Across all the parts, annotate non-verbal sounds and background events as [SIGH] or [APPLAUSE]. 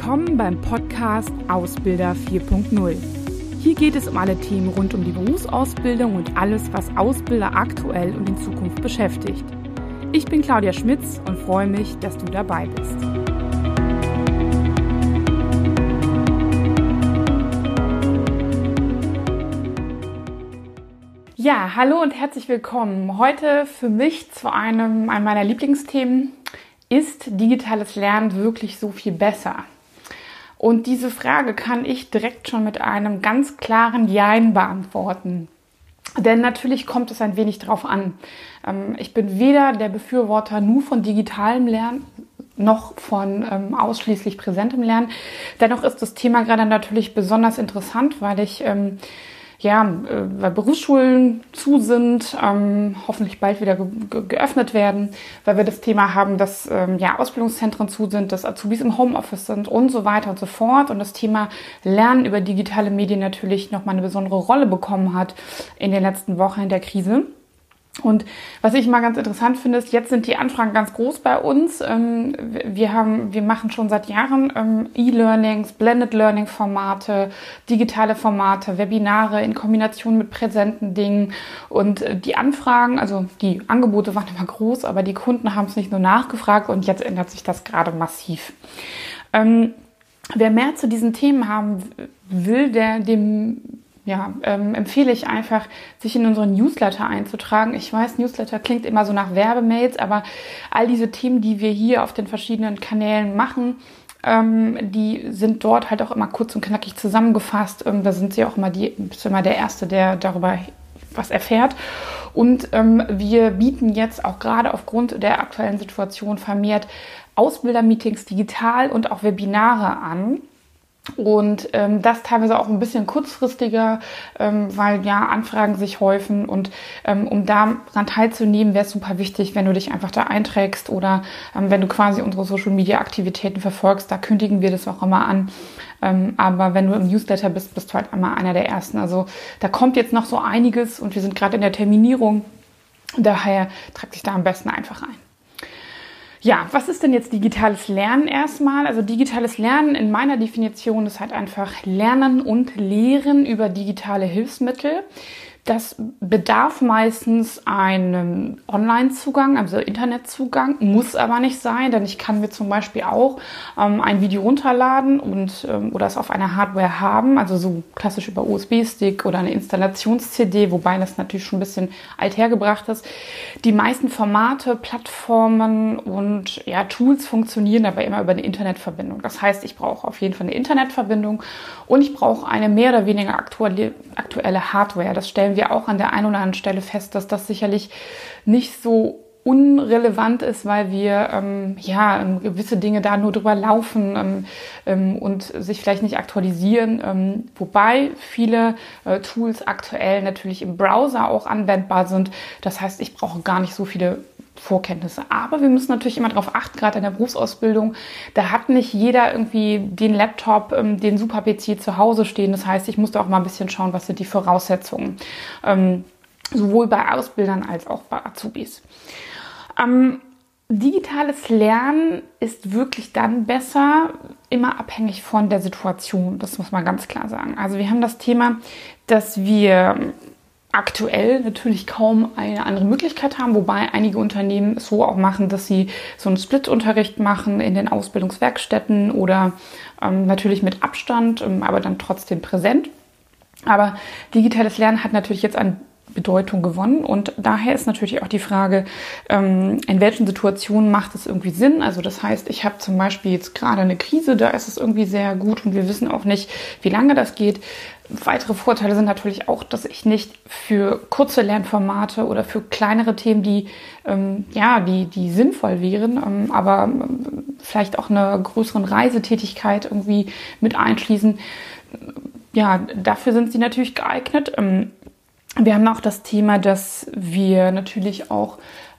Willkommen beim Podcast Ausbilder 4.0. Hier geht es um alle Themen rund um die Berufsausbildung und alles, was Ausbilder aktuell und in Zukunft beschäftigt. Ich bin Claudia Schmitz und freue mich, dass du dabei bist. Ja, hallo und herzlich willkommen. Heute für mich zu einem, einem meiner Lieblingsthemen. Ist digitales Lernen wirklich so viel besser? Und diese Frage kann ich direkt schon mit einem ganz klaren Jein beantworten. Denn natürlich kommt es ein wenig drauf an. Ähm, ich bin weder der Befürworter nur von digitalem Lernen noch von ähm, ausschließlich präsentem Lernen. Dennoch ist das Thema gerade natürlich besonders interessant, weil ich ähm, ja, äh, weil Berufsschulen zu sind, ähm, hoffentlich bald wieder ge geöffnet werden, weil wir das Thema haben, dass ähm, ja, Ausbildungszentren zu sind, dass Azubis im Homeoffice sind und so weiter und so fort. Und das Thema Lernen über digitale Medien natürlich nochmal eine besondere Rolle bekommen hat in den letzten Wochen in der Krise. Und was ich mal ganz interessant finde, ist, jetzt sind die Anfragen ganz groß bei uns. Ähm, wir haben, wir machen schon seit Jahren ähm, E-Learnings, Blended Learning Formate, digitale Formate, Webinare in Kombination mit präsenten Dingen. Und äh, die Anfragen, also die Angebote waren immer groß, aber die Kunden haben es nicht nur nachgefragt und jetzt ändert sich das gerade massiv. Ähm, wer mehr zu diesen Themen haben will, der dem ja, ähm, empfehle ich einfach, sich in unseren Newsletter einzutragen. Ich weiß, Newsletter klingt immer so nach Werbemails, aber all diese Themen, die wir hier auf den verschiedenen Kanälen machen, ähm, die sind dort halt auch immer kurz und knackig zusammengefasst. Ähm, da sind sie auch immer die, bist immer der Erste, der darüber was erfährt. Und ähm, wir bieten jetzt auch gerade aufgrund der aktuellen Situation vermehrt Ausbildermeetings digital und auch Webinare an. Und ähm, das teilweise auch ein bisschen kurzfristiger, ähm, weil ja Anfragen sich häufen. Und ähm, um daran teilzunehmen, wäre es super wichtig, wenn du dich einfach da einträgst oder ähm, wenn du quasi unsere Social Media Aktivitäten verfolgst. Da kündigen wir das auch immer an. Ähm, aber wenn du im Newsletter bist, bist du halt immer einer der ersten. Also da kommt jetzt noch so einiges und wir sind gerade in der Terminierung. Daher trag dich da am besten einfach ein. Ja, was ist denn jetzt digitales Lernen erstmal? Also digitales Lernen in meiner Definition ist halt einfach Lernen und Lehren über digitale Hilfsmittel. Das bedarf meistens einem Online-Zugang, also Internetzugang, muss aber nicht sein, denn ich kann mir zum Beispiel auch ähm, ein Video runterladen und ähm, oder es auf einer Hardware haben, also so klassisch über USB-Stick oder eine Installations-CD, wobei das natürlich schon ein bisschen althergebracht ist. Die meisten Formate, Plattformen und ja, Tools funktionieren aber immer über eine Internetverbindung. Das heißt, ich brauche auf jeden Fall eine Internetverbindung und ich brauche eine mehr oder weniger aktuelle, aktuelle Hardware. Das stellen wir wir auch an der einen oder anderen Stelle fest, dass das sicherlich nicht so unrelevant ist, weil wir ähm, ja ähm, gewisse Dinge da nur drüber laufen ähm, ähm, und sich vielleicht nicht aktualisieren. Ähm, wobei viele äh, Tools aktuell natürlich im Browser auch anwendbar sind. Das heißt, ich brauche gar nicht so viele Vorkenntnisse. Aber wir müssen natürlich immer darauf achten, gerade in der Berufsausbildung, da hat nicht jeder irgendwie den Laptop, ähm, den Super-PC zu Hause stehen. Das heißt, ich musste auch mal ein bisschen schauen, was sind die Voraussetzungen. Ähm, sowohl bei Ausbildern als auch bei Azubis. Ähm, digitales Lernen ist wirklich dann besser, immer abhängig von der Situation. Das muss man ganz klar sagen. Also wir haben das Thema, dass wir aktuell natürlich kaum eine andere Möglichkeit haben, wobei einige Unternehmen es so auch machen, dass sie so einen Split-Unterricht machen in den Ausbildungswerkstätten oder ähm, natürlich mit Abstand, ähm, aber dann trotzdem präsent. Aber digitales Lernen hat natürlich jetzt an Bedeutung gewonnen. Und daher ist natürlich auch die Frage, ähm, in welchen Situationen macht es irgendwie Sinn? Also das heißt, ich habe zum Beispiel jetzt gerade eine Krise, da ist es irgendwie sehr gut und wir wissen auch nicht, wie lange das geht. Weitere Vorteile sind natürlich auch, dass ich nicht für kurze Lernformate oder für kleinere Themen, die ähm, ja, die, die sinnvoll wären, ähm, aber ähm, vielleicht auch eine größere Reisetätigkeit irgendwie mit einschließen. Ja, dafür sind sie natürlich geeignet. Ähm, wir haben auch das Thema, dass wir natürlich auch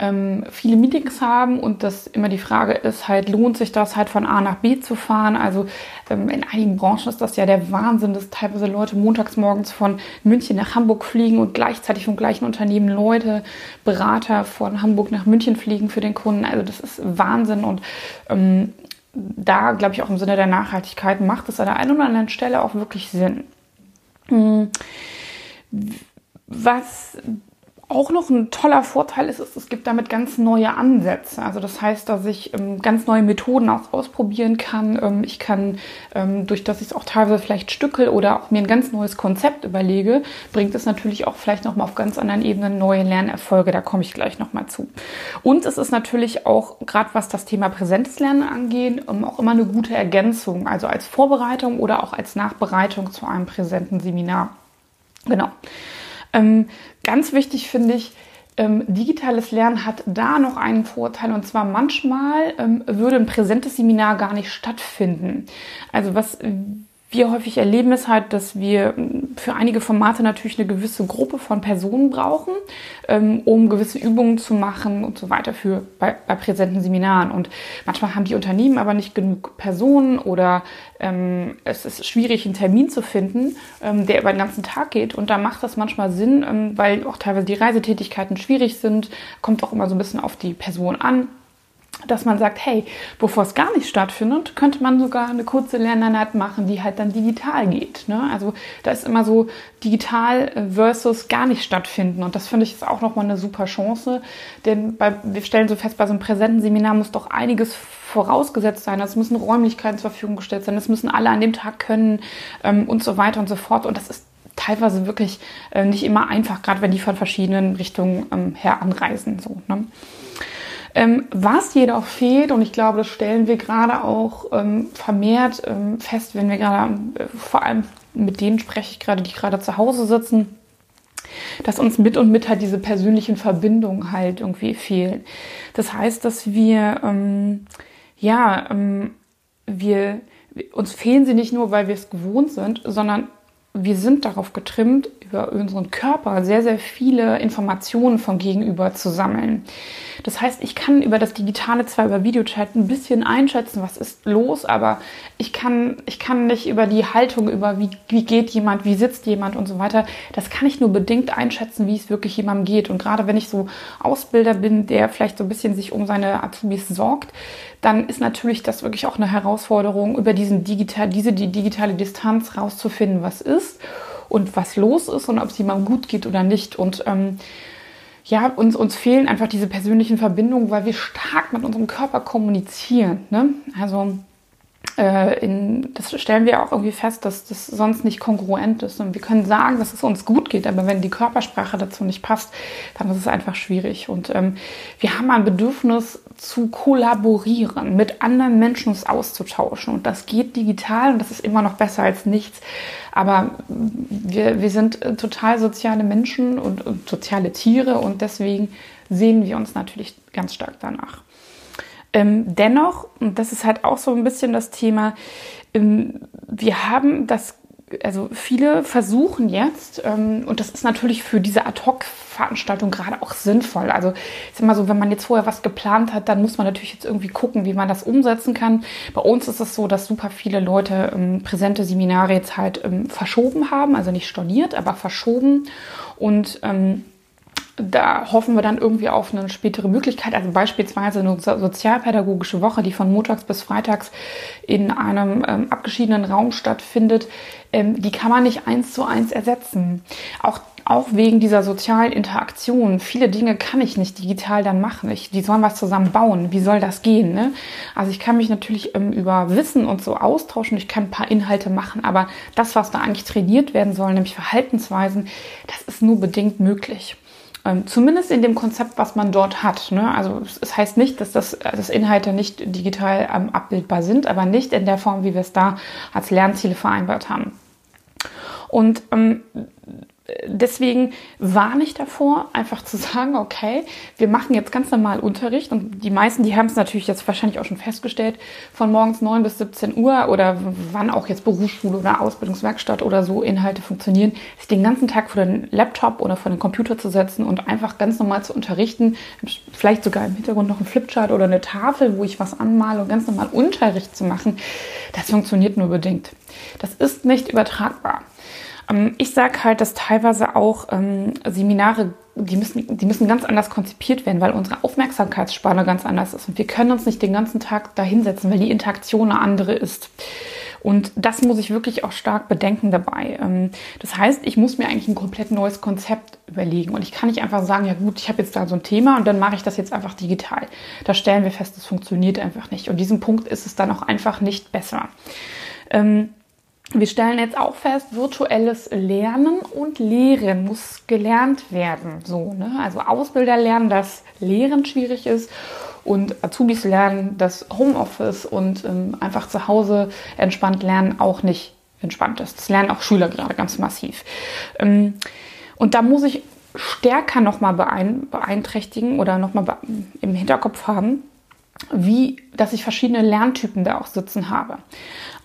ähm, viele Meetings haben und dass immer die Frage ist, halt lohnt sich das halt von A nach B zu fahren. Also ähm, in einigen Branchen ist das ja der Wahnsinn, dass teilweise Leute montags morgens von München nach Hamburg fliegen und gleichzeitig vom gleichen Unternehmen Leute, Berater von Hamburg nach München fliegen für den Kunden. Also das ist Wahnsinn und ähm, da, glaube ich, auch im Sinne der Nachhaltigkeit macht es an der einen oder anderen Stelle auch wirklich Sinn. Hm. Was auch noch ein toller Vorteil ist, ist, es gibt damit ganz neue Ansätze. Also das heißt, dass ich ähm, ganz neue Methoden auch ausprobieren kann. Ähm, ich kann, ähm, durch dass ich es auch teilweise vielleicht stückel oder auch mir ein ganz neues Konzept überlege, bringt es natürlich auch vielleicht nochmal auf ganz anderen Ebenen neue Lernerfolge. Da komme ich gleich nochmal zu. Und es ist natürlich auch, gerade was das Thema präsentes Lernen angeht, ähm, auch immer eine gute Ergänzung. Also als Vorbereitung oder auch als Nachbereitung zu einem präsenten Seminar. Genau. Ähm, ganz wichtig finde ich, ähm, digitales Lernen hat da noch einen Vorteil und zwar manchmal ähm, würde ein präsentes Seminar gar nicht stattfinden. Also was wir häufig erleben, ist halt, dass wir ähm, für einige Formate natürlich eine gewisse Gruppe von Personen brauchen, ähm, um gewisse Übungen zu machen und so weiter für bei, bei präsenten Seminaren. Und manchmal haben die Unternehmen aber nicht genug Personen oder ähm, es ist schwierig, einen Termin zu finden, ähm, der über den ganzen Tag geht. Und da macht das manchmal Sinn, ähm, weil auch teilweise die Reisetätigkeiten schwierig sind. Kommt auch immer so ein bisschen auf die Person an dass man sagt, hey, bevor es gar nicht stattfindet, könnte man sogar eine kurze Lerneinheit machen, die halt dann digital geht. Ne? Also da ist immer so digital versus gar nicht stattfinden. Und das finde ich ist auch nochmal eine super Chance. Denn bei, wir stellen so fest, bei so einem präsenten Seminar muss doch einiges vorausgesetzt sein. Es müssen Räumlichkeiten zur Verfügung gestellt sein. Es müssen alle an dem Tag können ähm, und so weiter und so fort. Und das ist teilweise wirklich äh, nicht immer einfach, gerade wenn die von verschiedenen Richtungen ähm, her anreisen. So, ne? Ähm, was jedoch fehlt, und ich glaube, das stellen wir gerade auch ähm, vermehrt ähm, fest, wenn wir gerade, äh, vor allem mit denen spreche ich gerade, die gerade zu Hause sitzen, dass uns mit und mit halt diese persönlichen Verbindungen halt irgendwie fehlen. Das heißt, dass wir, ähm, ja, ähm, wir, uns fehlen sie nicht nur, weil wir es gewohnt sind, sondern wir sind darauf getrimmt, über unseren Körper sehr, sehr viele Informationen vom Gegenüber zu sammeln. Das heißt, ich kann über das Digitale zwar über Videochat ein bisschen einschätzen, was ist los, aber ich kann, ich kann nicht über die Haltung, über wie, wie geht jemand, wie sitzt jemand und so weiter, das kann ich nur bedingt einschätzen, wie es wirklich jemandem geht. Und gerade wenn ich so Ausbilder bin, der vielleicht so ein bisschen sich um seine Azubis sorgt, dann ist natürlich das wirklich auch eine Herausforderung, über diesen digital, diese die digitale Distanz rauszufinden, was ist und was los ist und ob es jemandem gut geht oder nicht. Und ähm, ja, uns, uns fehlen einfach diese persönlichen Verbindungen, weil wir stark mit unserem Körper kommunizieren. Ne? Also in, das stellen wir auch irgendwie fest, dass das sonst nicht kongruent ist. Und wir können sagen, dass es uns gut geht, aber wenn die Körpersprache dazu nicht passt, dann ist es einfach schwierig. Und ähm, wir haben ein Bedürfnis zu kollaborieren, mit anderen Menschen uns auszutauschen. Und das geht digital und das ist immer noch besser als nichts. Aber wir, wir sind äh, total soziale Menschen und, und soziale Tiere und deswegen sehen wir uns natürlich ganz stark danach. Ähm, dennoch, und das ist halt auch so ein bisschen das Thema, ähm, wir haben das, also viele versuchen jetzt, ähm, und das ist natürlich für diese Ad-Hoc-Veranstaltung gerade auch sinnvoll. Also ist immer so, wenn man jetzt vorher was geplant hat, dann muss man natürlich jetzt irgendwie gucken, wie man das umsetzen kann. Bei uns ist es so, dass super viele Leute ähm, präsente Seminare jetzt halt ähm, verschoben haben, also nicht storniert, aber verschoben. Und ähm, da hoffen wir dann irgendwie auf eine spätere Möglichkeit, also beispielsweise eine sozialpädagogische Woche, die von montags bis freitags in einem ähm, abgeschiedenen Raum stattfindet, ähm, die kann man nicht eins zu eins ersetzen. Auch auch wegen dieser sozialen Interaktion. Viele Dinge kann ich nicht digital dann machen. Ich, die sollen was zusammen bauen. Wie soll das gehen? Ne? Also ich kann mich natürlich ähm, über Wissen und so austauschen. Ich kann ein paar Inhalte machen, aber das, was da eigentlich trainiert werden soll, nämlich Verhaltensweisen, das ist nur bedingt möglich. Ähm, zumindest in dem Konzept, was man dort hat. Ne? Also es heißt nicht, dass das dass Inhalte nicht digital ähm, abbildbar sind, aber nicht in der Form, wie wir es da als Lernziele vereinbart haben. Und ähm, deswegen warne ich davor, einfach zu sagen, okay, wir machen jetzt ganz normal Unterricht und die meisten, die haben es natürlich jetzt wahrscheinlich auch schon festgestellt, von morgens 9 bis 17 Uhr oder wann auch jetzt Berufsschule oder Ausbildungswerkstatt oder so Inhalte funktionieren, sich den ganzen Tag vor den Laptop oder vor den Computer zu setzen und einfach ganz normal zu unterrichten, vielleicht sogar im Hintergrund noch ein Flipchart oder eine Tafel, wo ich was anmale und ganz normal Unterricht zu machen, das funktioniert nur bedingt. Das ist nicht übertragbar. Ähm, ich sage halt, dass teilweise auch ähm, Seminare, die müssen, die müssen ganz anders konzipiert werden, weil unsere Aufmerksamkeitsspanne ganz anders ist. Und wir können uns nicht den ganzen Tag da hinsetzen, weil die Interaktion eine andere ist. Und das muss ich wirklich auch stark bedenken dabei. Ähm, das heißt, ich muss mir eigentlich ein komplett neues Konzept überlegen. Und ich kann nicht einfach sagen, ja gut, ich habe jetzt da so ein Thema und dann mache ich das jetzt einfach digital. Da stellen wir fest, das funktioniert einfach nicht. Und diesem Punkt ist es dann auch einfach nicht besser. Ähm, wir stellen jetzt auch fest, virtuelles Lernen und Lehren muss gelernt werden. So, ne? Also Ausbilder lernen, dass Lehren schwierig ist und Azubis lernen, dass Homeoffice und ähm, einfach zu Hause entspannt lernen auch nicht entspannt ist. Das lernen auch Schüler gerade ganz massiv. Ähm, und da muss ich stärker nochmal beeinträchtigen oder nochmal im Hinterkopf haben, wie, dass ich verschiedene Lerntypen da auch sitzen habe.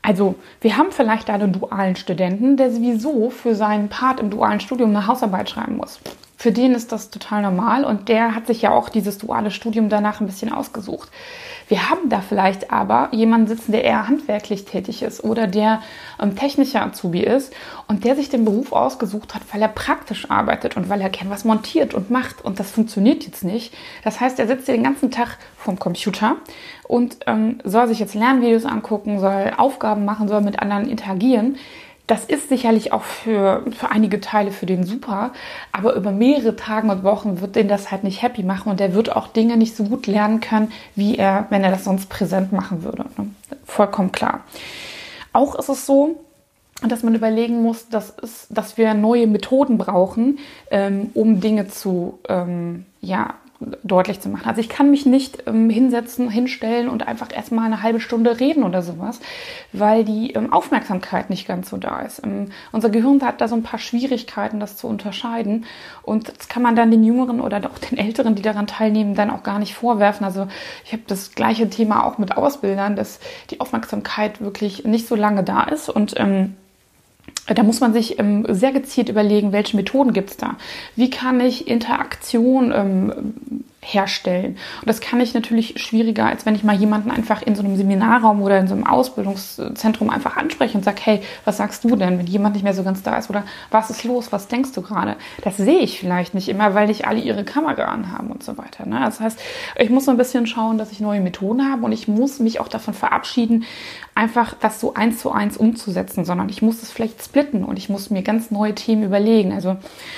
Also, wir haben vielleicht einen dualen Studenten, der sowieso für seinen Part im dualen Studium eine Hausarbeit schreiben muss. Für den ist das total normal und der hat sich ja auch dieses duale Studium danach ein bisschen ausgesucht. Wir haben da vielleicht aber jemanden sitzen, der eher handwerklich tätig ist oder der ähm, technischer Azubi ist und der sich den Beruf ausgesucht hat, weil er praktisch arbeitet und weil er gern was montiert und macht und das funktioniert jetzt nicht. Das heißt, er sitzt den ganzen Tag vom Computer und ähm, soll sich jetzt Lernvideos angucken, soll Aufgaben machen, soll mit anderen interagieren. Das ist sicherlich auch für, für einige Teile für den super, aber über mehrere Tage und Wochen wird den das halt nicht happy machen und der wird auch Dinge nicht so gut lernen können, wie er, wenn er das sonst präsent machen würde. Ne? Vollkommen klar. Auch ist es so, dass man überlegen muss, dass, es, dass wir neue Methoden brauchen, ähm, um Dinge zu ähm, ja, deutlich zu machen. Also ich kann mich nicht ähm, hinsetzen, hinstellen und einfach erstmal eine halbe Stunde reden oder sowas, weil die ähm, Aufmerksamkeit nicht ganz so da ist. Ähm, unser Gehirn hat da so ein paar Schwierigkeiten, das zu unterscheiden. Und das kann man dann den Jüngeren oder auch den Älteren, die daran teilnehmen, dann auch gar nicht vorwerfen. Also ich habe das gleiche Thema auch mit Ausbildern, dass die Aufmerksamkeit wirklich nicht so lange da ist und ähm, da muss man sich ähm, sehr gezielt überlegen, welche Methoden gibt es da. Wie kann ich Interaktion ähm, herstellen? Und das kann ich natürlich schwieriger, als wenn ich mal jemanden einfach in so einem Seminarraum oder in so einem Ausbildungszentrum einfach anspreche und sage, hey, was sagst du denn, wenn jemand nicht mehr so ganz da ist? Oder was ist los? Was denkst du gerade? Das sehe ich vielleicht nicht immer, weil nicht alle ihre Kamera anhaben und so weiter. Ne? Das heißt, ich muss so ein bisschen schauen, dass ich neue Methoden habe und ich muss mich auch davon verabschieden, einfach das so eins zu eins umzusetzen, sondern ich muss es vielleicht splitten und ich muss mir ganz neue Themen überlegen. Also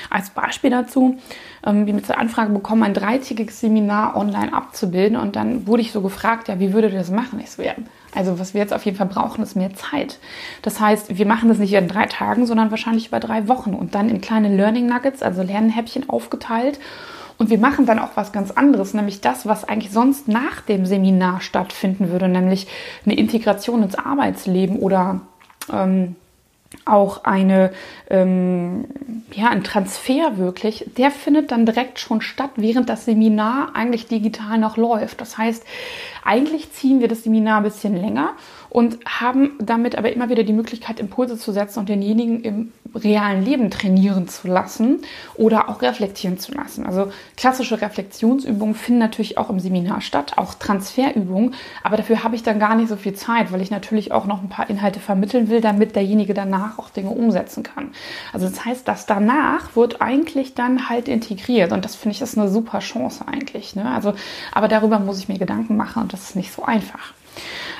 als Beispiel dazu, ähm, mit zur Anfrage bekommen, ein dreitägiges Seminar online abzubilden und dann wurde ich so gefragt, ja, wie würde das machen? Ich so, ja, also was wir jetzt auf jeden Fall brauchen, ist mehr Zeit. Das heißt, wir machen das nicht in drei Tagen, sondern wahrscheinlich über drei Wochen und dann in kleine Learning Nuggets, also Lernhäppchen aufgeteilt und wir machen dann auch was ganz anderes, nämlich das, was eigentlich sonst nach dem Seminar stattfinden würde, nämlich eine Integration ins Arbeitsleben oder ähm, auch eine, ähm, ja, ein Transfer wirklich, der findet dann direkt schon statt, während das Seminar eigentlich digital noch läuft. Das heißt, eigentlich ziehen wir das Seminar ein bisschen länger und haben damit aber immer wieder die Möglichkeit, Impulse zu setzen und denjenigen im realen Leben trainieren zu lassen oder auch reflektieren zu lassen. Also klassische Reflexionsübungen finden natürlich auch im Seminar statt, auch Transferübungen, aber dafür habe ich dann gar nicht so viel Zeit, weil ich natürlich auch noch ein paar Inhalte vermitteln will, damit derjenige danach auch Dinge umsetzen kann. Also das heißt, das danach wird eigentlich dann halt integriert und das finde ich ist eine super Chance eigentlich. Ne? Also, aber darüber muss ich mir Gedanken machen und das ist nicht so einfach.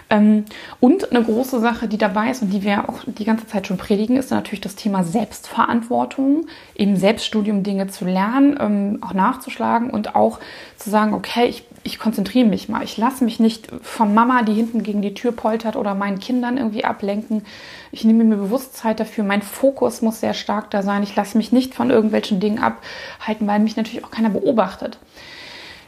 Ähm, und eine große Sache, die dabei ist und die wir auch die ganze Zeit schon predigen, ist natürlich das Thema Selbstverantwortung, im Selbststudium Dinge zu lernen, ähm, auch nachzuschlagen und auch zu sagen, okay, ich, ich konzentriere mich mal. Ich lasse mich nicht von Mama, die hinten gegen die Tür poltert oder meinen Kindern irgendwie ablenken. Ich nehme mir bewusst Zeit dafür. Mein Fokus muss sehr stark da sein. Ich lasse mich nicht von irgendwelchen Dingen abhalten, weil mich natürlich auch keiner beobachtet.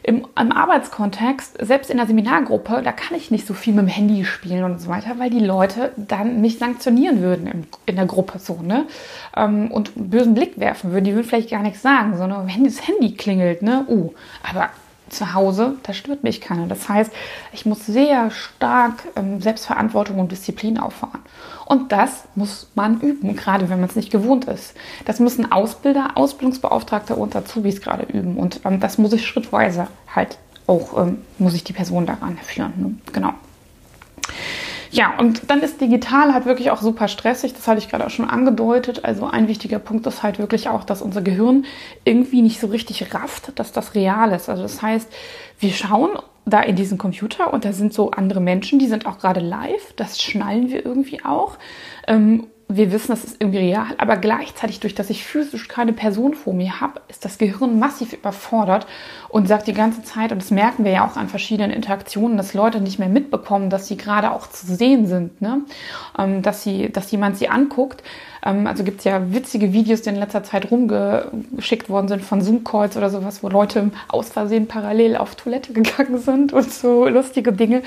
Im, Im, Arbeitskontext, selbst in der Seminargruppe, da kann ich nicht so viel mit dem Handy spielen und so weiter, weil die Leute dann mich sanktionieren würden in, in der Gruppe so, ne? Ähm, und einen bösen Blick werfen würden. Die würden vielleicht gar nichts sagen, sondern wenn das Handy klingelt, ne? Uh, aber zu Hause, da stört mich keiner. Das heißt, ich muss sehr stark ähm, Selbstverantwortung und Disziplin auffahren. Und das muss man üben, gerade wenn man es nicht gewohnt ist. Das müssen Ausbilder, Ausbildungsbeauftragte und Azubis gerade üben. Und ähm, das muss ich schrittweise halt auch, ähm, muss ich die Person daran führen. Ne? Genau. Ja, und dann ist digital halt wirklich auch super stressig. Das hatte ich gerade auch schon angedeutet. Also ein wichtiger Punkt ist halt wirklich auch, dass unser Gehirn irgendwie nicht so richtig rafft, dass das real ist. Also das heißt, wir schauen da in diesen Computer und da sind so andere Menschen, die sind auch gerade live. Das schnallen wir irgendwie auch. Ähm, wir wissen, das ist irgendwie real, aber gleichzeitig durch, dass ich physisch keine Person vor mir habe, ist das Gehirn massiv überfordert und sagt die ganze Zeit, und das merken wir ja auch an verschiedenen Interaktionen, dass Leute nicht mehr mitbekommen, dass sie gerade auch zu sehen sind, ne? Ähm, dass, sie, dass jemand sie anguckt. Ähm, also gibt es ja witzige Videos, die in letzter Zeit rumgeschickt worden sind von Zoom-Calls oder sowas, wo Leute aus Versehen parallel auf Toilette [LAUGHS] gegangen sind und so lustige Dinge.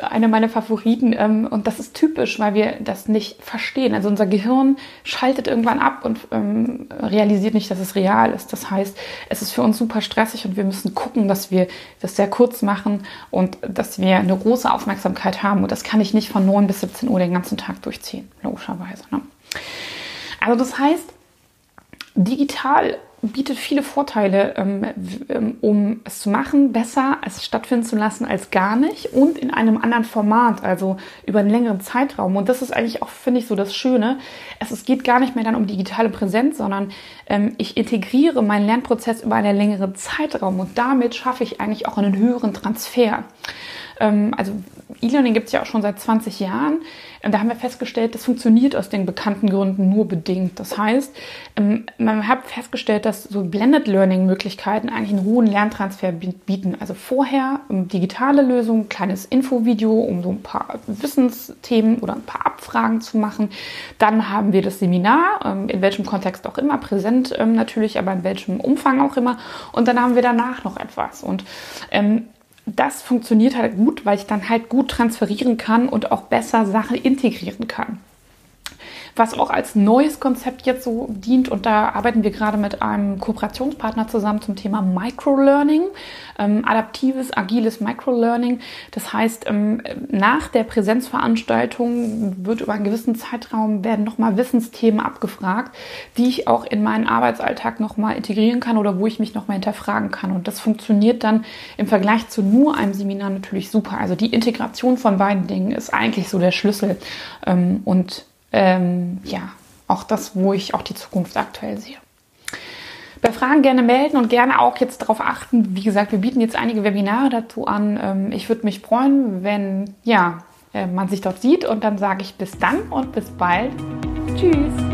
Einer meiner Favoriten. Ähm, und das ist typisch, weil wir das nicht verstehen. Also unser Gehirn schaltet irgendwann ab und ähm, realisiert nicht, dass es real ist. Das heißt, es ist für uns super stressig und wir müssen gucken, dass wir das sehr kurz machen und dass wir eine große Aufmerksamkeit haben. Und das kann ich nicht von 9 bis 17 Uhr den ganzen Tag durchziehen, logischerweise. Ne? Also das heißt, digital bietet viele Vorteile, ähm, ähm, um es zu machen, besser es stattfinden zu lassen als gar nicht und in einem anderen Format, also über einen längeren Zeitraum. Und das ist eigentlich auch, finde ich, so das Schöne. Es, geht gar nicht mehr dann um digitale Präsenz, sondern ähm, ich integriere meinen Lernprozess über einen längeren Zeitraum und damit schaffe ich eigentlich auch einen höheren Transfer. Ähm, also E-Learning gibt es ja auch schon seit 20 Jahren. Ähm, da haben wir festgestellt, das funktioniert aus den bekannten Gründen nur bedingt. Das heißt, ähm, man hat festgestellt, dass so Blended Learning Möglichkeiten eigentlich einen hohen Lerntransfer bieten. Also vorher digitale Lösungen, kleines Infovideo, um so ein paar Wissensthemen oder ein paar Abfragen zu machen. Dann haben wir das Seminar, in welchem Kontext auch immer, präsent natürlich, aber in welchem Umfang auch immer. Und dann haben wir danach noch etwas. Und das funktioniert halt gut, weil ich dann halt gut transferieren kann und auch besser Sachen integrieren kann was auch als neues Konzept jetzt so dient. Und da arbeiten wir gerade mit einem Kooperationspartner zusammen zum Thema Microlearning, ähm, adaptives, agiles Microlearning. Das heißt, ähm, nach der Präsenzveranstaltung wird über einen gewissen Zeitraum werden nochmal Wissensthemen abgefragt, die ich auch in meinen Arbeitsalltag nochmal integrieren kann oder wo ich mich nochmal hinterfragen kann. Und das funktioniert dann im Vergleich zu nur einem Seminar natürlich super. Also die Integration von beiden Dingen ist eigentlich so der Schlüssel. Ähm, und ähm, ja, auch das, wo ich auch die Zukunft aktuell sehe. Bei Fragen gerne melden und gerne auch jetzt darauf achten. Wie gesagt, wir bieten jetzt einige Webinare dazu an. Ähm, ich würde mich freuen, wenn ja, äh, man sich dort sieht und dann sage ich bis dann und bis bald. Tschüss.